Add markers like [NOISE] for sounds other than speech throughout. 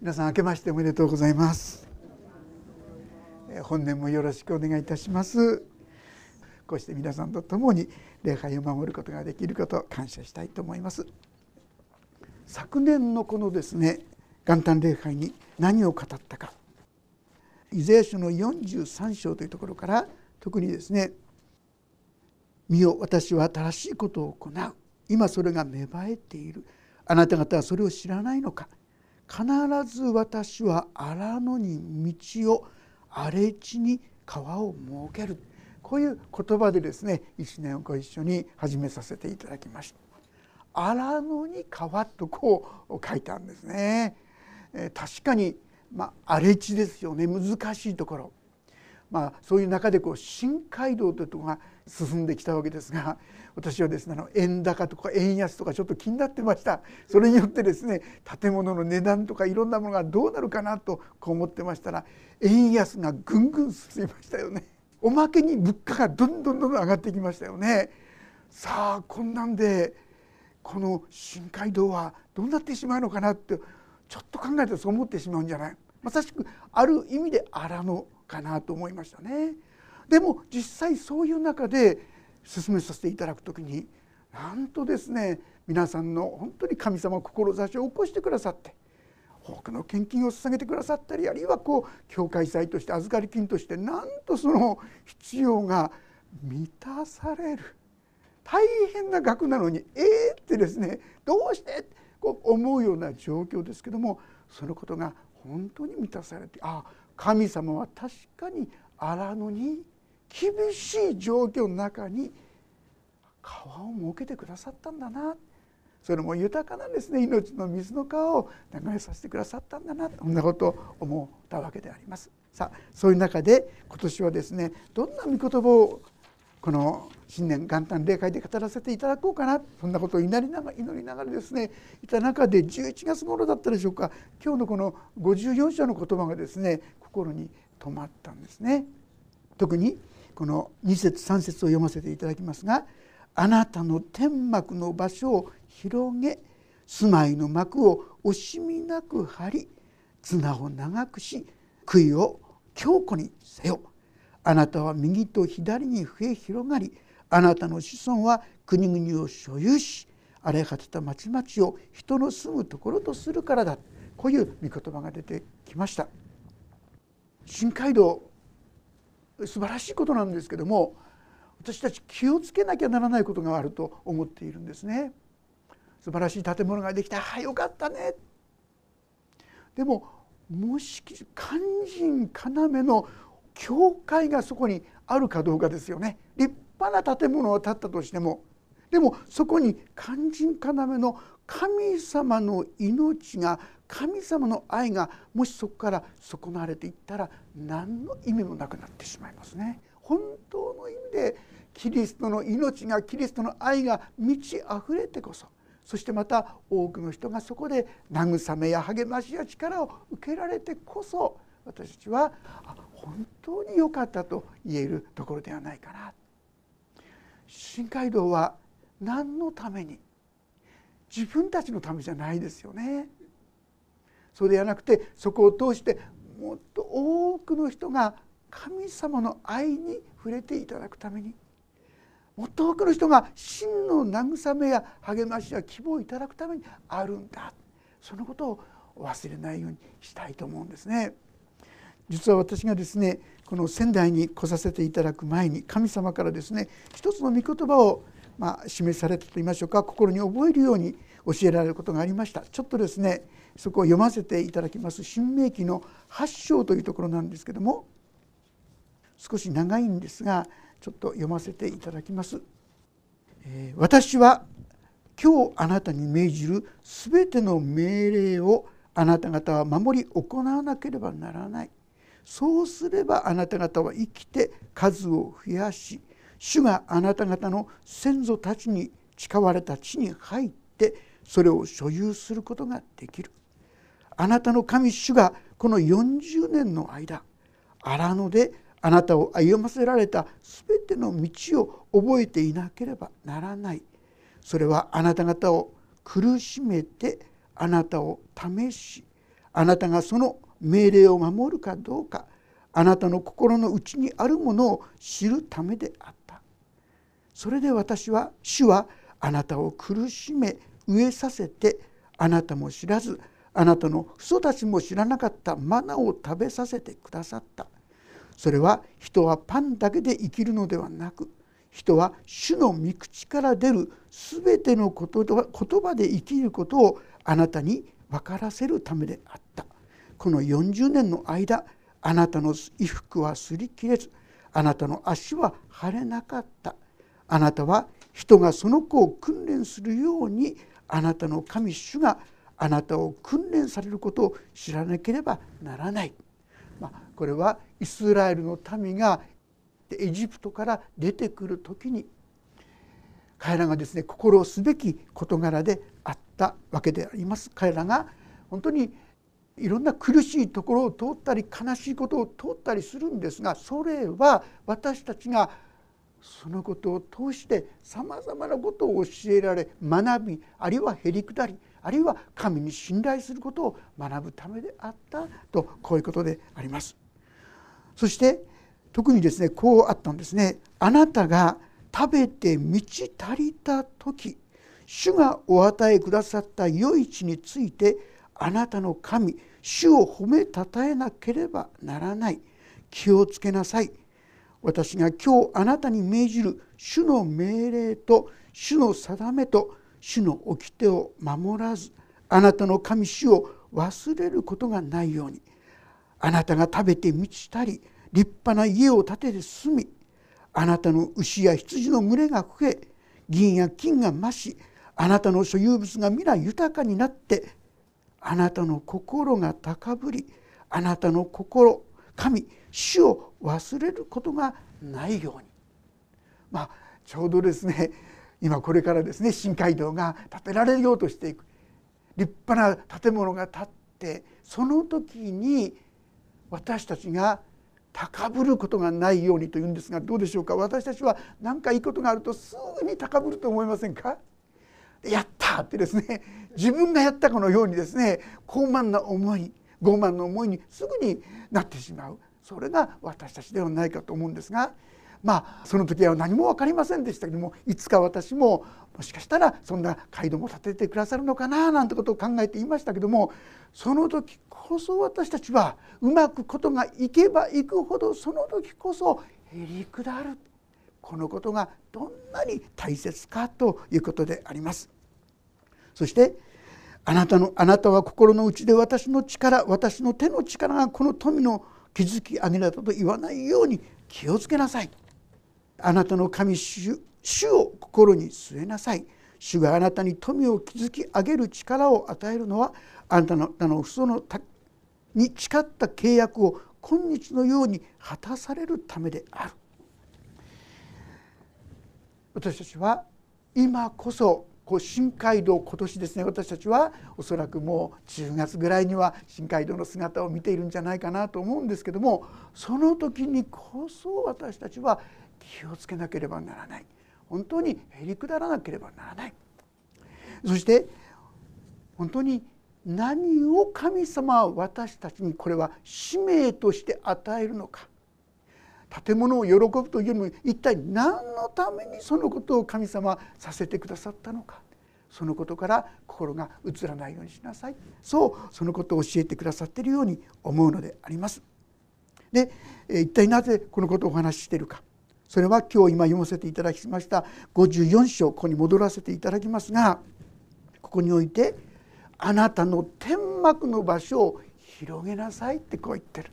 皆さん明けましておめでとうございます。本年もよろしくお願いいたします。こうして皆さんと共に礼拝を守ることができることを感謝したいと思います。昨年のこのですね元旦礼拝に何を語ったか。イザヤ書の43章というところから特にですね「見よ私は新しいことを行う。今それが芽生えている。あなた方はそれを知らないのか。必ず私は荒野に道を荒れ地に川を設けるこういう言葉でですね一年をご一緒に始めさせていただきました。荒野に川とこう書いたんですね。え確かにまあ荒れ地ですよね難しいところ。まあ、そういう中でこう新街道というところが進んできたわけですが私はですねあの円高とか円安とかちょっと気になってました。それによってですね建物の値段とかいろんなものがどうなるかなとこう思ってましたら円安がぐんぐん進みましたよね。おまけに物価がどんどんどんどん上がってきましたよね。さあこんなんでこの新街道はどうなってしまうのかなってちょっと考えてそう思ってしまうんじゃない。まさしくある意味で荒野かなと思いましたね。でも実際そういう中で進めさせていただく時になんとですね皆さんの本当に神様志を起こしてくださって多くの献金を捧げてくださったりあるいはこう教会祭として預かり金としてなんとその必要が満たされる大変な額なのにええー、ってですねどうして？こう思うような状況ですけどもそのことが本当に満たされてあ神様は確かに荒野に厳しい状況の中に川を設けてくださったんだなそれも豊かなですね命の水の川を流れさせてくださったんだなそんなことを思ったわけであります。さあそういう中で今年はですねどんな御言葉をこの新年元旦礼会で語らせていただこうかな。そんなことを祈りながら祈りながらですねいた中で11月頃だったでしょうか。今日のこの54章の言葉がですね心に留まったんですね。特にこの2節3節を読ませていただきますが「あなたの天幕の場所を広げ住まいの幕を惜しみなく張り綱を長くし杭を強固にせよ」「あなたは右と左に増え広がりあなたの子孫は国々を所有し荒れ果てた町々を人の住むところとするからだ」こういう御言葉が出てきました。新街道素晴らしいことなんですけども私たち気をつけなきゃならないことがあると思っているんですね。素晴らしい建物ができたあよかったねでももし肝心要の教会がそこにあるかどうかですよね。立派な建物を建ったとしても。でもそこに肝心要の神様の命が神様の愛がもしそこから損なわれていったら何の意味もなくなってしまいますね。本当の意味でキリストの命がキリストの愛が満ち溢れてこそ。そしてまた多くの人がそこで慰めや励ましや力を受けられてこそ私たちは本当に良かったと言えるところではないかな。新街道は何のために？自分たちのためじゃないですよね。そうではなくてそこを通してもっと多くの人が神様の愛に触れていただくためにもっと多くの人が真の慰めや励ましや希望をいただくためにあるんだそのことを忘れないようにしたいと思うんですね。実は私がですねこの仙台に来させていただく前に神様からですね一つの御言葉をまあ示されたと言いましょうか心に覚えるように教えられることがありましたちょっとですねそこを読ませていただきます新明記の8章というところなんですけども少し長いんですがちょっと読ませていただきます。え私は今日あなたに命じる全ての命令をあなた方は守り行わなければならない。そうすればあなた方は生きて数を増やし主があなた方の先祖たちに誓われた地に入ってそれを所有することができる。あなたの神主がこの40年の間荒野であなたを歩ませられた全ての道を覚えていなければならないそれはあなた方を苦しめてあなたを試しあなたがその命令を守るかどうかあなたの心の内にあるものを知るためであった。それで私は主はあなたを苦しめ飢えさせてあなたも知らずあなたの父祖たちも知らなかったマナを食べさせてくださった。それは人はパンだけで生きるのではなく人は主の御口から出る全ての言葉で生きることをあなたに分からせるためであった。この40年の間あなたの衣服は擦り切れずあなたの足は腫れなかったあなたは人がその子を訓練するようにあなたの神主があなたを訓練されることを知らなければならない、まあ、これはイスラエルの民がエジプトから出てくる時に彼らがですね心をすべき事柄であったわけであります。彼らが本当にいろんな苦しいところを通ったり悲しいことを通ったりするんですがそれは私たちがそのことを通してさまざまなことを教えられ学びあるいはへりくだりあるいは神に信頼することを学ぶためであったとこういうことであります。そして特にですねこうあったんですね。あなたが食べて満ち足りた時主がお与えくださった余市についてあなたの神主を褒めたたえなければならない。気をつけなさい。私が今日あなたに命じる主の命令と主の定めと主の掟を守らずあなたの神主を忘れることがないように。あなたが食べて満ちたり立派な家を建てて住みあなたの牛や羊の群れが増え銀や金が増しあなたの所有物が皆豊かになってあなたの心が高ぶりあなたの心神主を忘れることがないように。まあちょうどですね今これからですね新街道が建てられようとしていく。立派な建物が建ってその時に私たちが高ぶることがないようにというんですがどうでしょうか？私たちは何かいいことがあるとすぐに高ぶると思いませんか？やったってですね自分がやったかのようにですね高慢な思い傲慢な思いにすぐになってしまう。それが私たちではないかと思うんですがまあその時は何も分かりませんでしたけどもいつか私ももしかしたらそんな街道も建ててくださるのかななんてことを考えていましたけどもその時こそ私たちはうまくことがいけばいくほどその時こそへりくだるこのことがどんなに大切かということであります。そしてあなたのあなたは心の内で私の力私の手の力がこの富の築き上げられたと言わないように気をつけなさい。あなたの神主主を心に据えなさい。主があなたに富を築き上げる力を与えるのはあなたのあのそのに誓った契約を今日のように果たされるためである。私たちは今こそこう新街道今年ですね私たちはおそらくもう10月ぐらいには新街道の姿を見ているんじゃないかなと思うんですけどもその時にこそ私たちは気をつけなければならない。本当にへりくだらなければならない。そして本当に何を神様は私たちにこれは使命として与えるのか。建物を喜ぶというよりも一体何のためにそのことを神様はさせてくださったのかそのことから心が移らないようにしなさいそうそのことを教えてくださっているように思うのであります。で一体なぜこのことをお話ししているかそれは今日今読ませていただきました54章ここに戻らせていただきますがここにおいて「あなたの天幕の場所を広げなさい」ってこう言ってる。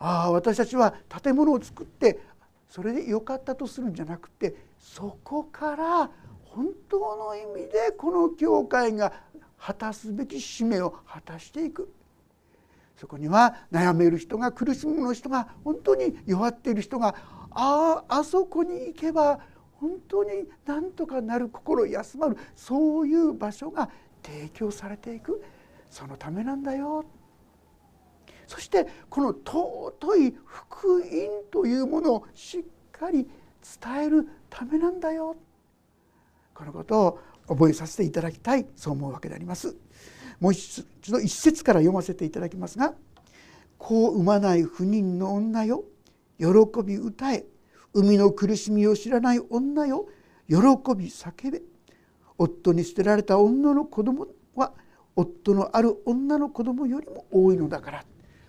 ああ私たちは建物を作ってそれでよかったとするんじゃなくてそこから本当の意味でこの教会が果たすべき使命を果たしていく。そこには悩める人が苦しむ人が本当に弱っている人があああそこに行けば本当になんとかなる心休まるそういう場所が提供されていく。そのためなんだよ。そしてこの尊い福音というものをしっかり伝えるためなんだよ。このことを覚えさせていただきたいそう思うわけであります。もう一度一節から読ませていただきますが「子を産まない不妊の女よ。喜び歌え。海の苦しみを知らない女よ。喜び叫べ。夫に捨てられた女の子供は夫のある女の子供よりも多いのだから」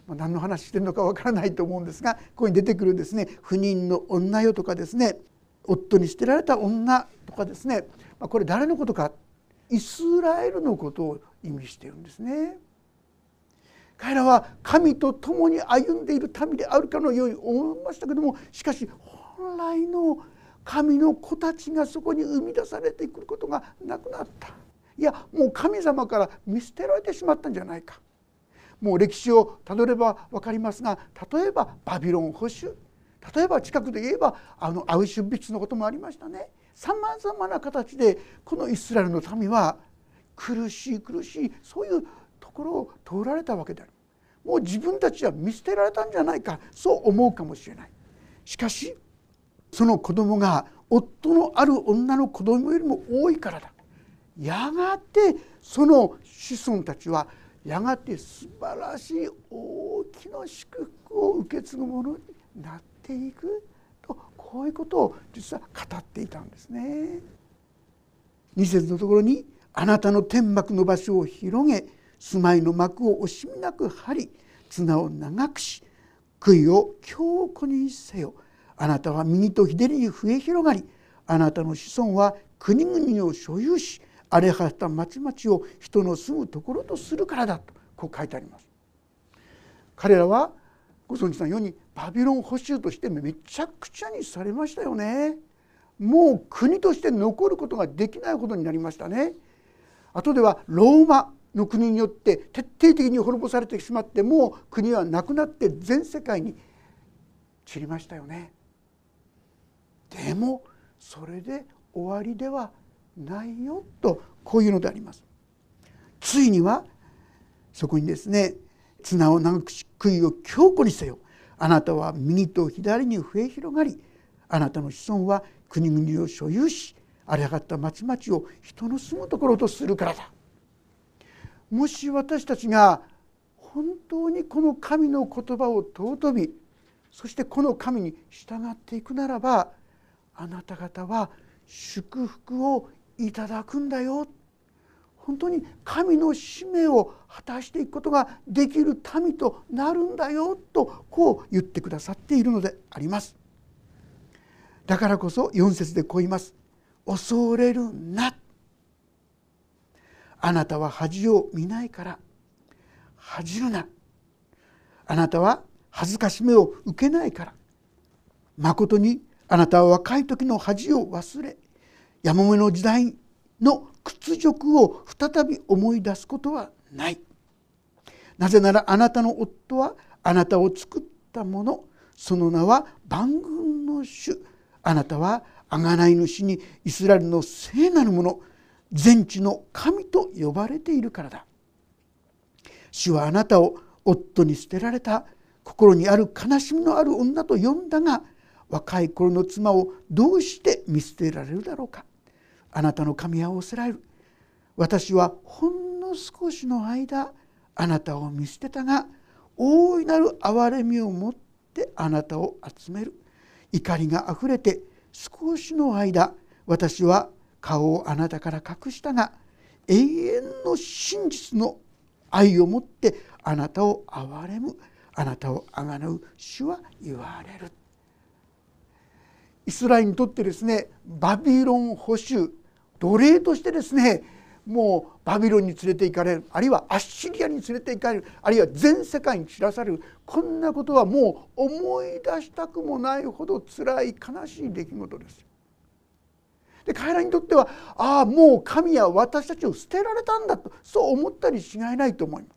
まあ、何の話してるのかわからないと思うんですがここに出てくるですね不妊の女よとかですね夫に捨てられた女とかですね、まあ、これ誰のことかイスラエルのことを意味してるんですね。彼らは神と共に歩んでいる民であるかのように思いましたけどもしかし本来の神の子たちがそこに生み出されてくることがなくなったいやもう神様から見捨てられてしまったんじゃないかもう歴史をたどれば分かりますが例えばバビロン保守例えば近くで言えばあのアウシュビッツのこともありましたね。さまざまな形でこのイスラエルの民は苦しい苦しいそういうところを通られたわけである。もう自分たちは見捨てられたんじゃないかそう思うかもしれない。しかしその子供が夫のある女の子供よりも多いからだ。やがてその子孫たちはやがて素晴らしい大きな祝福を受け継ぐものになっていくとこういうことを実は語っていたんですね。二節のところに「あなたの天幕の場所を広げ住まいの幕を惜しみなく張り綱を長くし杭を強固にせよ」あなたは右と左に増え広がりあなたの子孫は国々を所有し荒れ果てた町々を人の住むところとするからだとこう書いてあります。彼らはご存知のようにバビロン捕囚としてめちゃくちゃにされましたよね。もう国として残ることができないことになりましたね。後ではローマの国によって徹底的に滅ぼされてしまってもう国はなくなって全世界に散りましたよね。でもそれで終わりではないよとこういうのであります。ついにはそこにですね綱を長くし杭を強固にせよあなたは右と左に増え広がりあなたの子孫は国々を所有し荒れ上がった町々を人の住むところとするからだ。もし私たちが本当にこの神の言葉を尊びそしてこの神に従っていくならばあなた方は祝福をいただくんだよ。本当に神の使命を果たしていくことができる民となるんだよとこう言ってくださっているのであります。だからこそ4節でこう言います。恐れるな。あなたは恥を見ないから。恥じるな。あなたは恥ずかしめを受けないから。まことにあなたは若い時の恥を忘れ。やもめの時代の屈辱を再び思い出すことはない。なぜならあなたの夫はあなたを作ったものその名は万軍の主。あなたは贖い主にイスラエルの聖なるもの全地の神と呼ばれているからだ。主はあなたを夫に捨てられた心にある悲しみのある女と呼んだが若い頃の妻をどうして見捨てられるだろうか。あなたの神は仰せられる。私はほんの少しの間あなたを見捨てたが大いなる憐れみを持ってあなたを集める。怒りがあふれて少しの間私は顔をあなたから隠したが永遠の真実の愛を持ってあなたを憐れむ。あなたをあがなう主は言われる。イスラエルにとってですねバビロン保守奴隷としてですねもうバビロンに連れて行かれるあるいはアッシリアに連れて行かれるあるいは全世界に散らされるこんなことはもう思い出したくもないほど辛い悲しい出来事です。で彼らにとってはああもう神は私たちを捨てられたんだとそう思ったりしがいないと思います。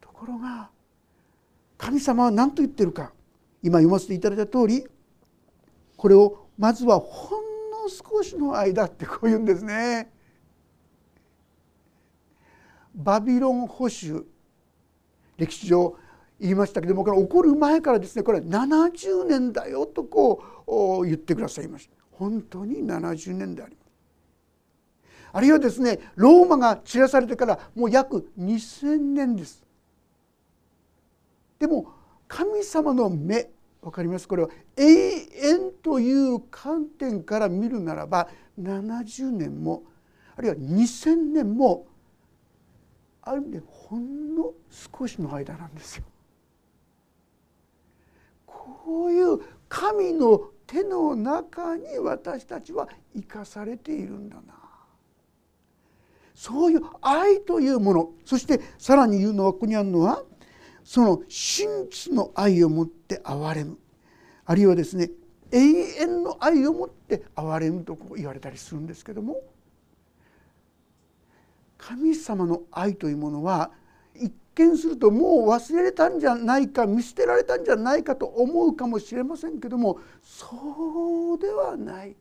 ところが神様は何と言ってるか今読ませていただいた通りこれをまずはほ少しの間ってこう言うんですね。バビロン保守歴史上言いましたけどもこれ起こる前からですねこれ70年だよとこう言ってくださいました本当に70年でありますあるいはですねローマが散らされてからもう約2,000年です。でも神様の目分かります？これは永遠という観点から見るならば70年もあるいは2,000年もある意味でほんの少しの間なんですよ。こういう神の手の中に私たちは生かされているんだなそういう愛というものそしてさらに言うのはここにあるのはその真実の愛をもって憐れむ。あるいはですね永遠の愛をもって憐れむとこう言われたりするんですけども神様の愛というものは一見するともう忘れられたんじゃないか見捨てられたんじゃないかと思うかもしれませんけどもそうではない。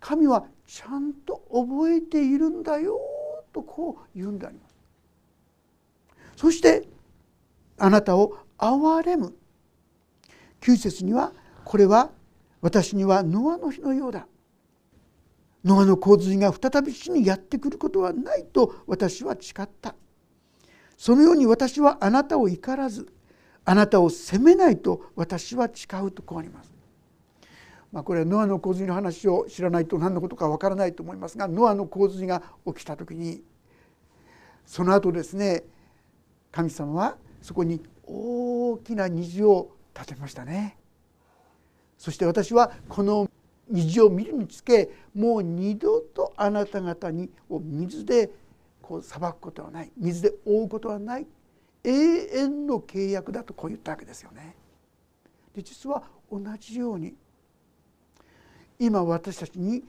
神はちゃんと覚えているんだよとこう言うんであります。そしてあなたを憐れむ。9節にはこれは私にはノアの日のようだ。ノアの洪水が再び死にやってくることはないと私は誓った。そのように私はあなたを怒らずあなたを責めないと私は誓うとこうあります。まあ、これはノアの洪水の話を知らないと何のことかわからないと思いますがノアの洪水が起きた時にその後ですね神様はそこに大きな虹を立てましたね。そして私はこの虹を見るにつけもう二度とあなた方にを水でこう裁くことはない水で覆うことはない永遠の契約だとこう言ったわけですよね。で実は同じように今私たちに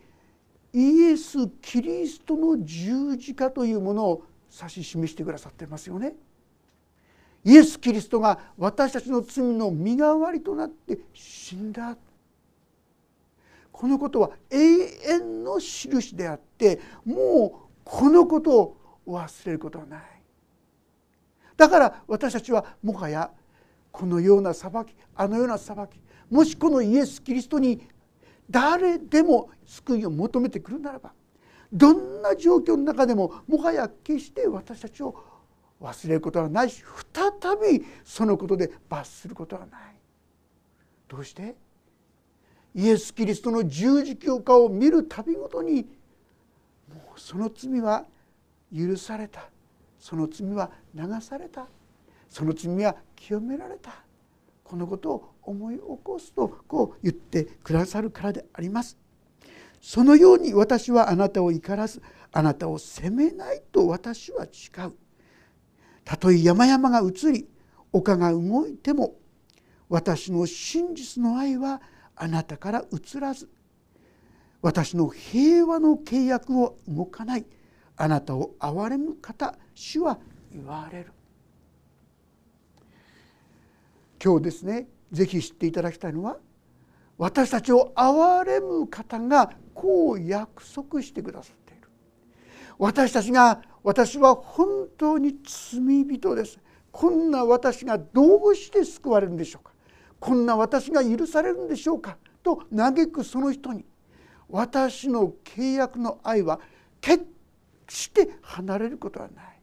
イエス・キリストの十字架というものを指し示してくださってますよね。イエス・キリストが私たちの罪の身代わりとなって死んだこのことは永遠の印であってもうこのことを忘れることはない。だから私たちはもはやこのような裁きあのような裁きもしこのイエス・キリストに誰でも救いを求めてくるならばどんな状況の中でももはや決して私たちを忘れることはないし再びそのことで罰することはない。どうして？イエス・キリストの十字教化を見るたびごとにもうその罪は許されたその罪は流されたその罪は清められたこのことを思い起こすとこう言ってくださるからであります。そのように私はあなたを怒らずあなたを責めないと私は誓う。たとえ山々が移り丘が動いても私の真実の愛はあなたから移らず私の平和の契約を動かないあなたを憐れむ方主は言われる。今日ですねぜひ知っていただきたいのは私たちを憐れむ方がこう約束してくださる。私たちが私は本当に罪人です。こんな私がどうして救われるんでしょうか。こんな私が許されるんでしょうか。と嘆くその人に私の契約の愛は決して離れることはない。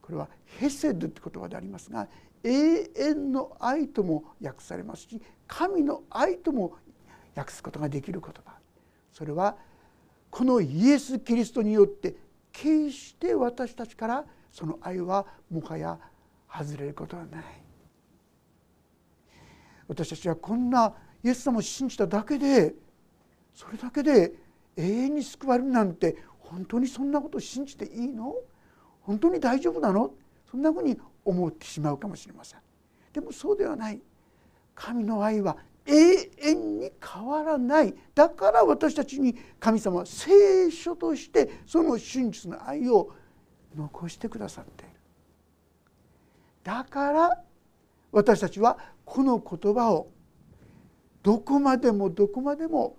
これはヘセドって言葉でありますが永遠の愛とも訳されますし神の愛とも訳すことができる言葉。それはこのイエス・キリストによって決して私たちからその愛はもはや外れることはない。私たちはこんなイエス様を信じただけでそれだけで永遠に救われるなんて本当にそんなことを信じていいの？本当に大丈夫なの？そんなふうに思ってしまうかもしれません。でもそうではない。神の愛は永遠にらない。だから私たちに神様は聖書としてその真実の愛を残してくださっている。だから私たちはこの言葉をどこまでもどこまでも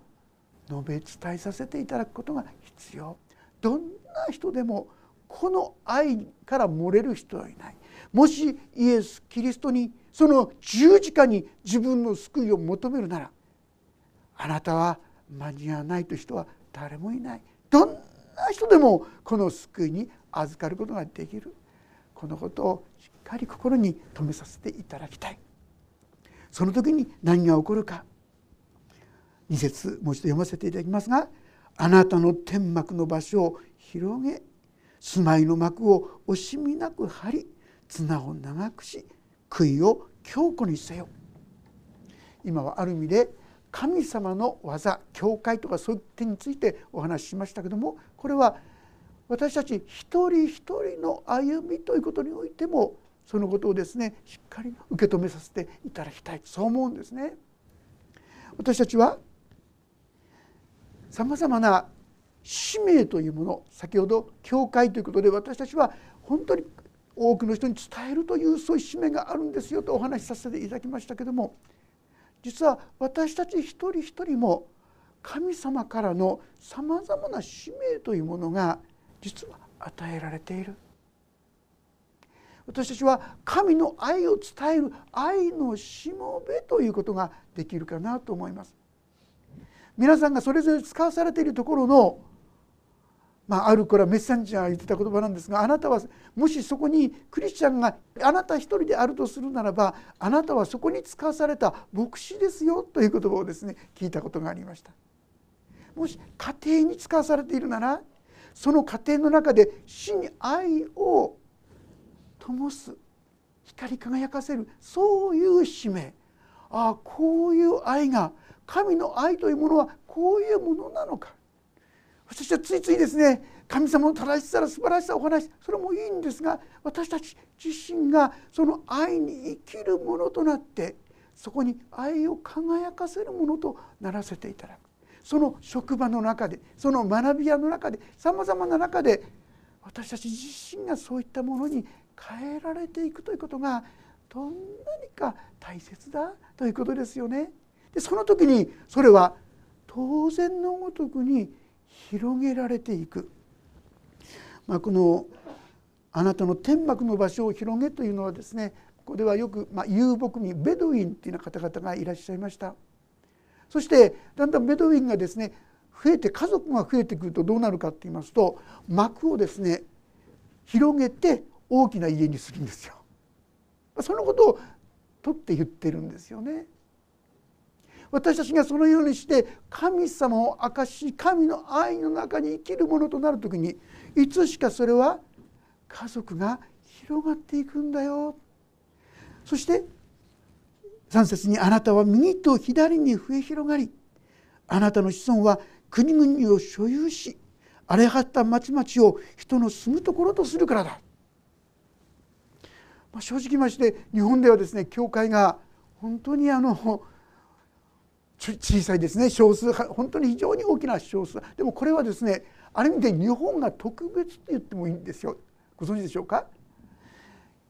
述べ伝えさせていただくことが必要。どんな人でもこの愛から漏れる人はいない。もしイエス・キリストにその十字架に自分の救いを求めるならあなたは間に合わないという人は誰もいない。どんな人でもこの救いに預かることができる。このことをしっかり心に留めさせていただきたい。その時に何が起こるか。2節もう一度読ませていただきますが「あなたの天幕の場所を広げ住まいの幕を惜しみなく張り綱を長くし杭を強固にせよ」今はある意味で神様の技教会とかそういう点についてお話ししましたけどもこれは私たち一人一人の歩みということにおいてもそのことをですねしっかり受け止めさせていただきたいそう思うんですね。私たちはさまざまな使命というもの先ほど教会ということで私たちは本当に多くの人に伝えるというそういう使命があるんですよとお話しさせていただきましたけども実は私たち一人一人も神様からのさまざまな使命というものが実は与えられている。私たちは神の愛を伝える愛のしもべということができるかなと思います。皆さんがそれぞれ使わされているところのまあ、あるこれはメッセンジャーが言ってた言葉なんですがあなたはもしそこにクリスチャンがあなた一人であるとするならばあなたはそこに使わされた牧師ですよという言葉をですね聞いたことがありました。もし家庭に使わされているならその家庭の中で死に愛を灯す光り輝かせるそういう使命ああこういう愛が神の愛というものはこういうものなのか私はついついですね神様の正しさら素晴らしさをお話しそれもいいんですが私たち自身がその愛に生きるものとなってそこに愛を輝かせるものとならせていただくその職場の中でその学び屋の中でさまざまな中で私たち自身がそういったものに変えられていくということがどんなにか大切だということですよね。でその時にそれは当然のごとくに広げられていく、まあ、このあなたの天幕の場所を広げというのはですねここではよく、まあ、遊牧民ベドウィンっていうような方々がいらっしゃいましたそしてだんだんベドウィンがですね増えて家族が増えてくるとどうなるかって言いますと幕をですね広げて大きな家にするんですよ。そのことを取って言ってるんですよね。私たちがそのようにして神様を明かし神の愛の中に生きるものとなる時にいつしかそれは家族が広がっていくんだよ。そして3節に「あなたは右と左に増え広がりあなたの子孫は国々を所有し荒れ果った町々を人の住むところとするからだ」まあ、正直まして日本ではですね教会が本当にあの小さいですね。少数本当に非常に大きな少数でもこれはですねある意味で日本が特別って言ってもいいんですよ。ご存知でしょうか？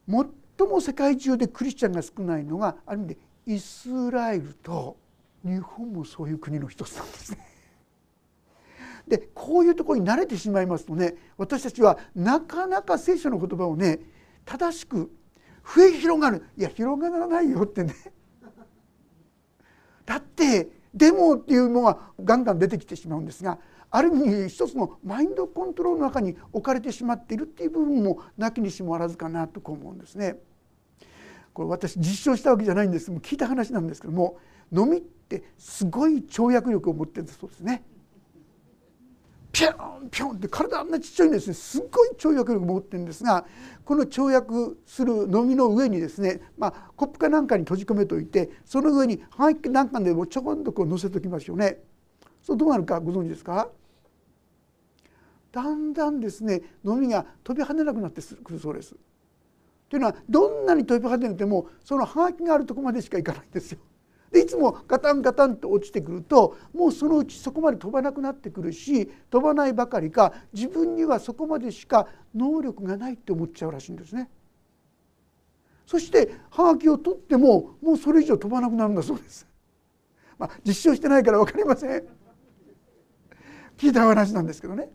最も世界中でクリスチャンが少ないのがある意味でイスラエルと日本もそういう国の一つなんですね。でこういうところに慣れてしまいますとね私たちはなかなか聖書の言葉をね正しく増え広がる。いや広がらないよってねだってデモっていうのがガンガン出てきてしまうんですがある意味一つのマインドコントロールの中に置かれてしまっているっていう部分もなきにしもあらずかなとこう思うんですね。これ私実証したわけじゃないんですけども聞いた話なんですけどものみってすごい跳躍力を持ってるんだそうですね。ピョンピョンって体あんなちっちゃいんですねすっごい跳躍力を持ってるんですがこの跳躍する飲みの上にですね、まあ、コップかなんかに閉じ込めておいてその上にハイなんかでもちょこんとこう乗せておきますよね。そうどうなるかご存知ですか？だんだんですね飲みが飛び跳ねなくなってくるそうです。というのはどんなに飛び跳ねてもそのハガキがあるとこまでしか行かないんですよ。でいつもガタンガタンと落ちてくるともうそのうちそこまで飛ばなくなってくるし飛ばないばかりか自分にはそこまでしか能力がないって思っちゃうらしいんですね。そしてハガキを取ってももうそれ以上飛ばなくなるんだそうです。まあ、実証してないから分かりません。聞いた話なんですけどね。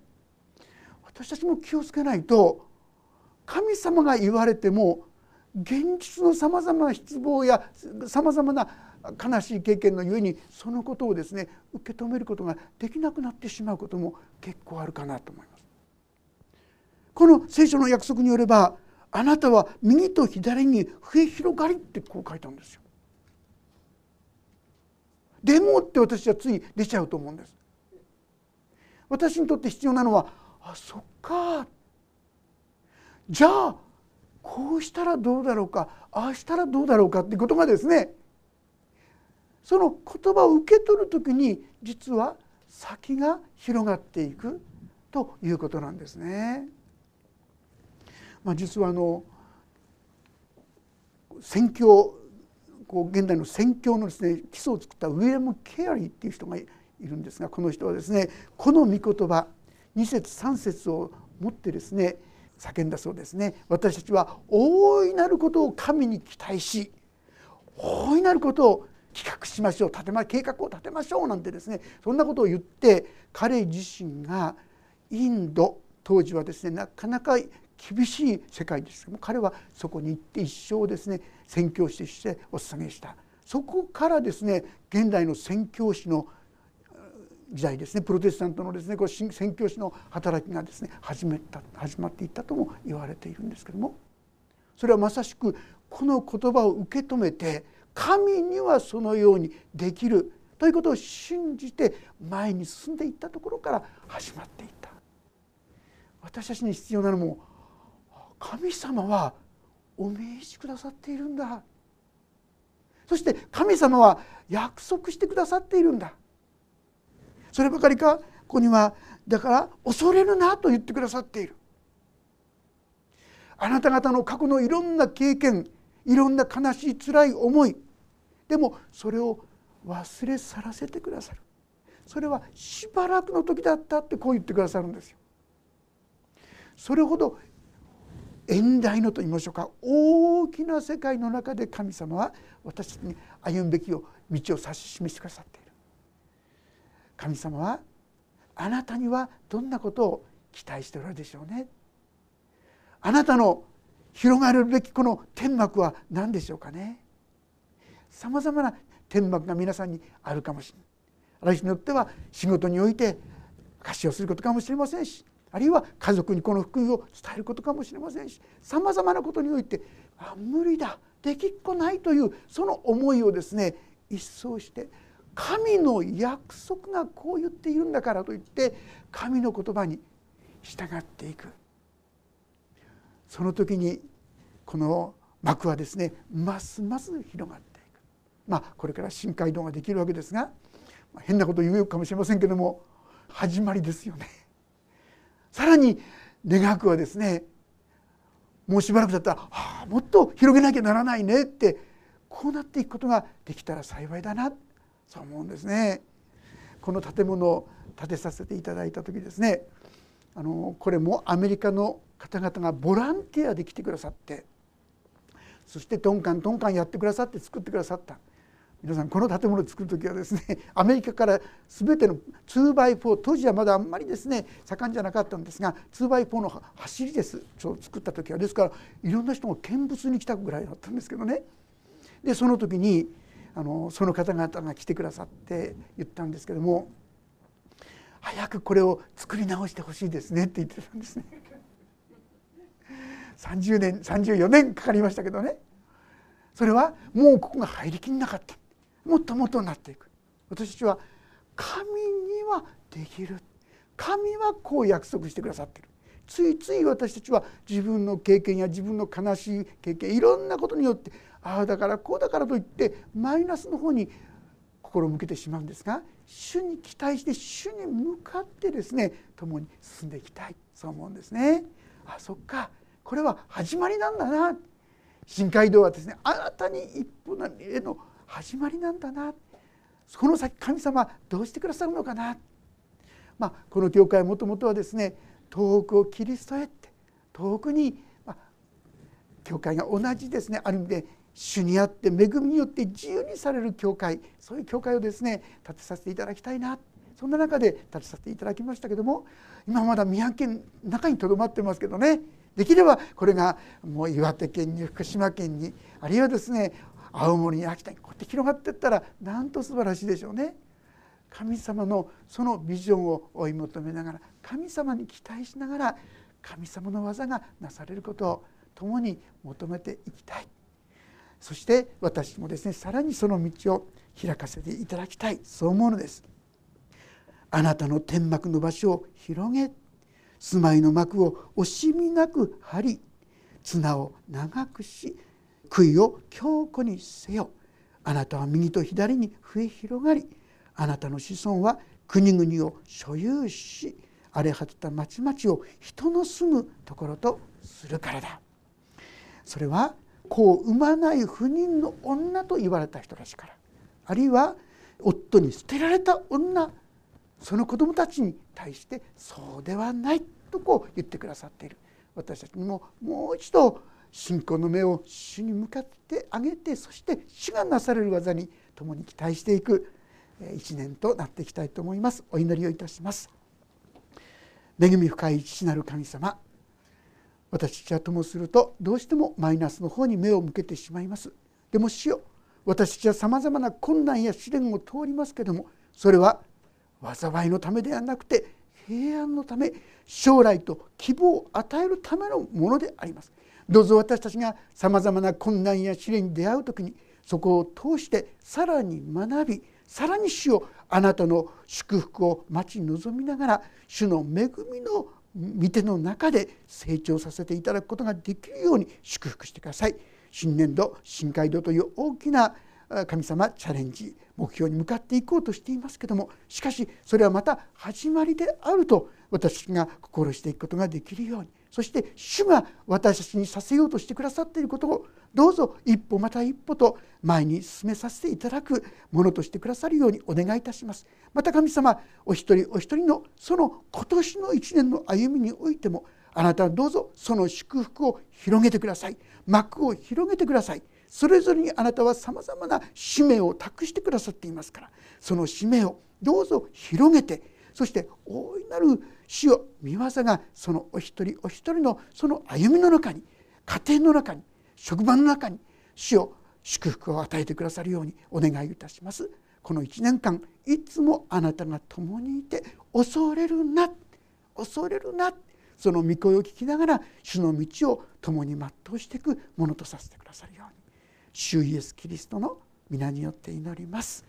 私たちも気をつけないと神様が言われても現実のさまざまな失望やさまざまな悲しい経験のゆえにそのことをですね受け止めることができなくなってしまうことも結構あるかなと思います。この聖書の約束によればあなたは右と左に増広がりってこう書いたんですよ。でもって私はつい出ちゃうと思うんです。私にとって必要なのはあそっかじゃあこうしたらどうだろうかああしたらどうだろうかってことがですねその言葉を受け取る時に実は先が広がっていくということなんですね。まあ、実はあの宣教こう現代の宣教のですね基礎を作ったウィレム・ケアリーっていう人がいるんですがこの人はですねこの御言葉2節3節を持ってですね叫んだそうですね私たちは大いなることを神に期待し大いなることを企画しましょう立てま計画を立てましょうなんてですねそんなことを言って彼自身がインド当時はですねなかなか厳しい世界です。けども彼はそこに行って一生ですね宣教師としてお捧げした。そこからですね現代の宣教師の時代ですねプロテスタントのですねこう宣教師の働きがですね始めた始まっていったとも言われているんですけども。それはまさしくこの言葉を受け止めて神にはそのようにできる。ということを信じて前に進んでいったところから始まっていった。私たちに必要なのも神様はお命じくださっているんだ。そして神様は約束してくださっているんだ。そればかりかここにはだから恐れるなと言ってくださっている。あなた方の過去のいろんな経験いろんな悲しい辛い思い。でもそれを忘れ去らせてくださる。それはしばらくの時だったってこう言ってくださるんですよ。それほど遠大のと言いましょうか。大きな世界の中で神様は私たちに歩むべき道を指し示してくださっている。神様はあなたにはどんなことを期待しておられるでしょうね。あなたの広がるべきこの天幕は何でしょうかね。さまざまな天幕が皆さんにあるかもしれないある人によっては仕事において貸しをすることかもしれませんしあるいは家族にこの福音を伝えることかもしれませんしさまざまなことにおいてあ無理だできっこないというその思いをですね一掃して神の約束がこう言っているんだからといって神の言葉に従っていく。その時にこの幕はですねますます広がっていくまあこれから深海道ができるわけですが変なこと言うかもしれませんけども始まりですよね。さらに願くはですねもうしばらくだったら、はあ、もっと広げなきゃならないねってこうなっていくことができたら幸いだなそう思うんですね。この建物を建てさせていただいた時ですねあのこれもアメリカの方々がボランティアで来てくださってそしてトンカントンカンやってくださって作ってくださった。皆さんこの建物を作る時はですね [LAUGHS] アメリカから全ての 2x4 当時はまだあんまりですね盛んじゃなかったんですが 2x4 の走りです。ちょ作った時は。ですからいろんな人が見物に来たぐらいだったんですけどね。でその時にあのその方々が来てくださって言ったんですけども早くこれを作り直してほしいですねって言ってたんですね。30年34年かかりましたけどね。それはもうここが入りきんなかった。もっともっとなっていく。私たちは神にはできる。神はこう約束してくださってる。ついつい私たちは自分の経験や自分の悲しい経験いろんなことによってああだからこうだからといってマイナスの方に心を向けてしまうんですが主に期待して主に向かってですね共に進んでいきたい。そう思うんですね。あそっか。これは始まりなんだな。新街道はですね新たに一歩への始まりなんだな。この先神様どうしてくださるのかな、まあ、この教会はもともとはですね遠くをキリストへって遠くに、まあ、教会が同じですねある意味で主にあって恵みによって自由にされる教会そういう教会をですね建てさせていただきたいな。そんな中で建てさせていただきましたけども今まだ宮城県中にとどまってますけどね。できればこれがもう岩手県に福島県にあるいはですね青森に秋田にこうやって広がっていったらなんと素晴らしいでしょうね。神様のそのビジョンを追い求めながら神様に期待しながら神様の技がなされることを共に求めていきたい。そして私もですねさらにその道を開かせていただきたい。そう思うのです。あなたの天幕の場所を広げ住まいの幕を惜しみなく張り綱を長くし杭を強固にせよあなたは右と左に増え広がりあなたの子孫は国々を所有し荒れ果てた町々を人の住むところとするからだ。それは子を産まない不妊の女と言われた人たちからあるいは夫に捨てられた女その子供たちに対してそうではないとこう言ってくださっている。私たちにももう一度信仰の目を主に向かってあげてそして主がなされる技に共に期待していく一年となっていきたいと思います。お祈りをいたします。恵み深い父なる神様私たちはともするとどうしてもマイナスの方に目を向けてしまいます。でも主よ私たちはさまざまな困難や試練を通りますけどもそれは災いのためではなくて平安のため将来と希望を与えるためのものであります。どうぞ私たちがさまざまな困難や試練に出会う時にそこを通してさらに学びさらに主をあなたの祝福を待ち望みながら主の恵みの見ての中で成長させていただくことができるように祝福してください。新年度新海道という大きな神様チャレンジ目標に向かっていこうとしていますけどもしかしそれはまた始まりであると私が心していくことができるようにそして主が私たちにさせようとしてくださっていることをどうぞ一歩また一歩と前に進めさせていただくものとしてくださるようにお願いいたします。また神様お一人お一人のその今年の一年の歩みにおいてもあなたはどうぞその祝福を広げてください。幕を広げてください。それぞれにあなたはさまざまな使命を託してくださっていますからその使命をどうぞ広げてそして大いなる主よ御業がそのお一人お一人のその歩みの中に家庭の中に職場の中に主を祝福を与えてくださるようにお願いいたしますこの1年間いつもあなたが共にいて恐れるな恐れるなその御声を聞きながら主の道を共に全うしていくものとさせてくださるように主イエスキリストの皆によって祈ります。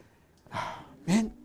アーメン